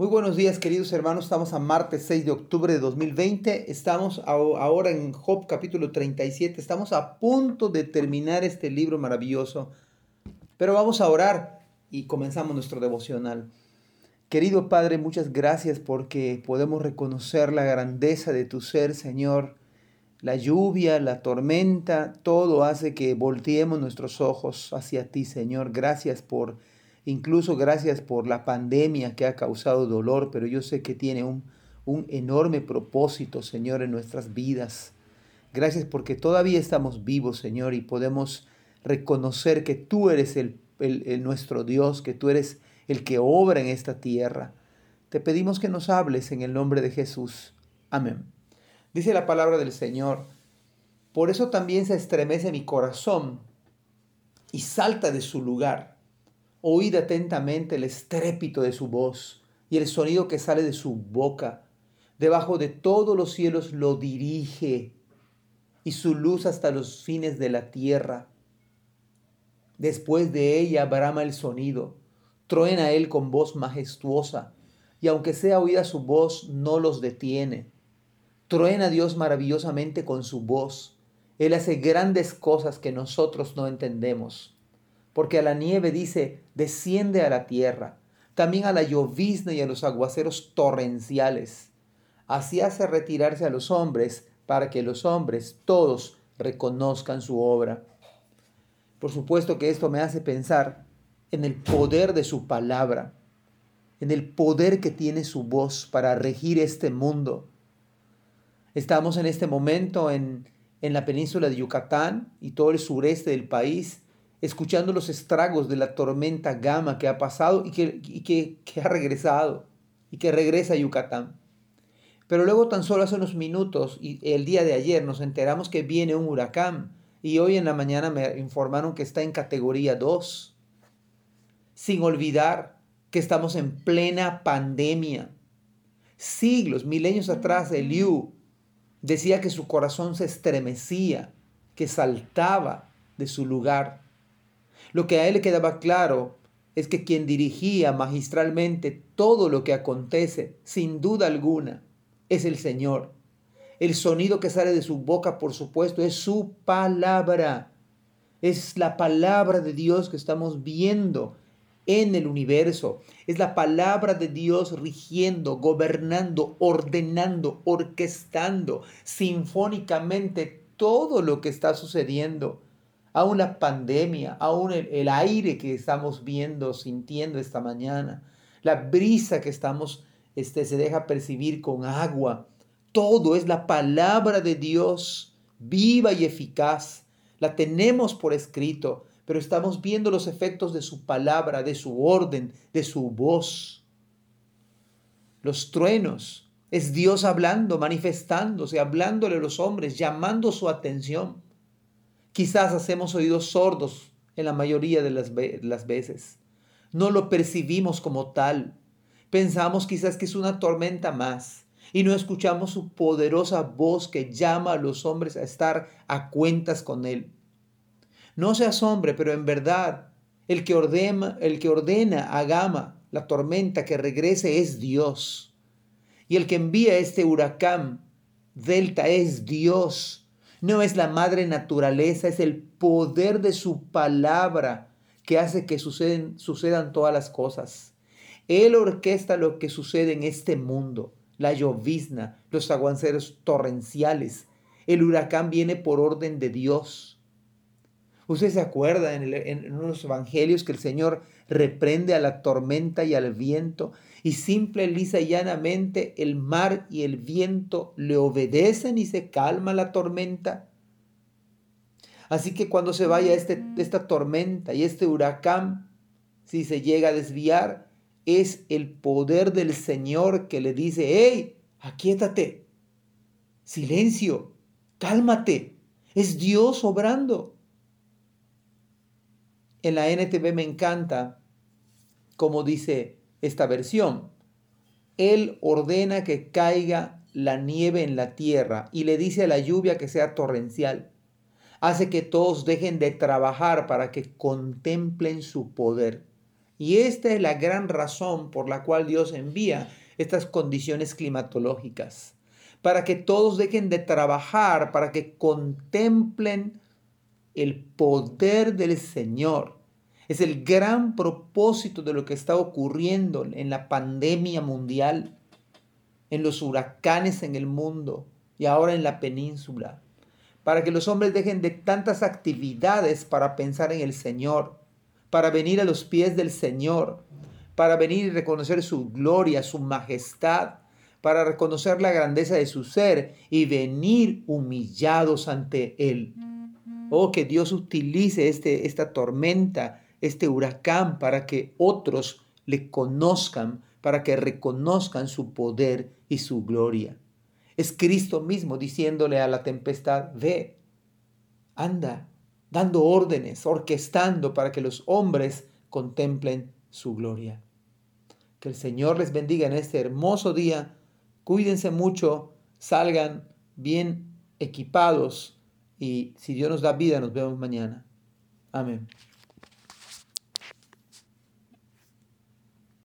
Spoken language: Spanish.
Muy buenos días queridos hermanos, estamos a martes 6 de octubre de 2020, estamos ahora en Job capítulo 37, estamos a punto de terminar este libro maravilloso, pero vamos a orar y comenzamos nuestro devocional. Querido Padre, muchas gracias porque podemos reconocer la grandeza de tu ser, Señor. La lluvia, la tormenta, todo hace que volteemos nuestros ojos hacia ti, Señor. Gracias por Incluso gracias por la pandemia que ha causado dolor, pero yo sé que tiene un, un enorme propósito, Señor, en nuestras vidas. Gracias porque todavía estamos vivos, Señor, y podemos reconocer que tú eres el, el, nuestro Dios, que tú eres el que obra en esta tierra. Te pedimos que nos hables en el nombre de Jesús. Amén. Dice la palabra del Señor, por eso también se estremece mi corazón y salta de su lugar. Oíd atentamente el estrépito de su voz y el sonido que sale de su boca. Debajo de todos los cielos lo dirige y su luz hasta los fines de la tierra. Después de ella brama el sonido, truena él con voz majestuosa, y aunque sea oída su voz, no los detiene. Truena Dios maravillosamente con su voz. Él hace grandes cosas que nosotros no entendemos porque a la nieve dice, desciende a la tierra, también a la llovizna y a los aguaceros torrenciales. Así hace retirarse a los hombres, para que los hombres todos reconozcan su obra. Por supuesto que esto me hace pensar en el poder de su palabra, en el poder que tiene su voz para regir este mundo. Estamos en este momento en, en la península de Yucatán y todo el sureste del país escuchando los estragos de la tormenta Gama que ha pasado y que, que, ha regresado y que regresa a Yucatán. Pero luego tan solo hace unos minutos y el día de ayer nos enteramos que viene un huracán y hoy en la mañana me informaron que está en categoría 2. Sin olvidar que estamos en plena pandemia. Siglos, milenios atrás, Eliú decía que su corazón se estremecía, que saltaba de su lugar lo que a él le quedaba claro es que quien dirigía magistralmente todo lo que acontece, sin duda alguna, es el Señor. El sonido que sale de su boca, por supuesto, es su palabra. Es la palabra de Dios que estamos viendo en el universo. Es la palabra de Dios rigiendo, gobernando, ordenando, orquestando sinfónicamente todo lo que está sucediendo aún la pandemia, aún el, aire que estamos viendo, sintiendo esta mañana, la brisa que estamos, este, se deja percibir con agua. Todo es la palabra de Dios, viva y eficaz. La tenemos por escrito, pero estamos viendo los efectos de su palabra, de su orden, de su voz. Los truenos es Dios hablando, manifestándose, hablándole a los hombres, llamando su atención. Quizás hacemos oídos sordos en la mayoría de las, las veces. No lo percibimos como tal. Pensamos quizás que es una tormenta más y no escuchamos su poderosa voz que llama a los hombres a estar a cuentas con Él. No se asombre, pero en verdad el que ordena, el que ordena a Gama la tormenta que regrese es Dios. Y el que envía este huracán delta es Dios. No es la madre naturaleza, es el poder de su palabra que hace que suceden, sucedan todas las cosas. Él orquesta lo que sucede en este mundo, la llovizna, los aguaceros torrenciales. El huracán viene por orden de Dios. Usted se acuerda en, en los evangelios que el Señor reprende a la tormenta y al viento y simple, lisa y llanamente el mar y el viento le obedecen y se calma la tormenta. Así que cuando se vaya este, esta tormenta y este huracán, si se llega a desviar, es el poder del Señor que le dice, hey, aquíétate, silencio, cálmate, es Dios obrando. En la NTV me encanta como dice esta versión. Él ordena que caiga la nieve en la tierra y le dice a la lluvia que sea torrencial. Hace que todos dejen de trabajar para que contemplen su poder Y esta es la gran razón por la cual Dios envía estas condiciones climatológicas, para que todos dejen de trabajar, para que contemplen el poder del Señor. Es el gran propósito de lo que está ocurriendo en la pandemia mundial, en los huracanes en el mundo y ahora en la península, para que los hombres dejen de tantas actividades para pensar en el Señor, para venir a los pies del Señor, para venir y reconocer su gloria, su majestad, para reconocer la grandeza de su ser y venir humillados ante Él. Oh, que Dios utilice este, esta tormenta, este huracán, para que otros le conozcan, para que reconozcan su poder y su gloria. Es Cristo mismo diciéndole a la tempestad, ve, anda, dando órdenes, orquestando para que los hombres contemplen su gloria. Que el Señor les bendiga en este hermoso día. Cuídense mucho, salgan bien equipados y si Dios nos da vida, nos vemos mañana. Amén.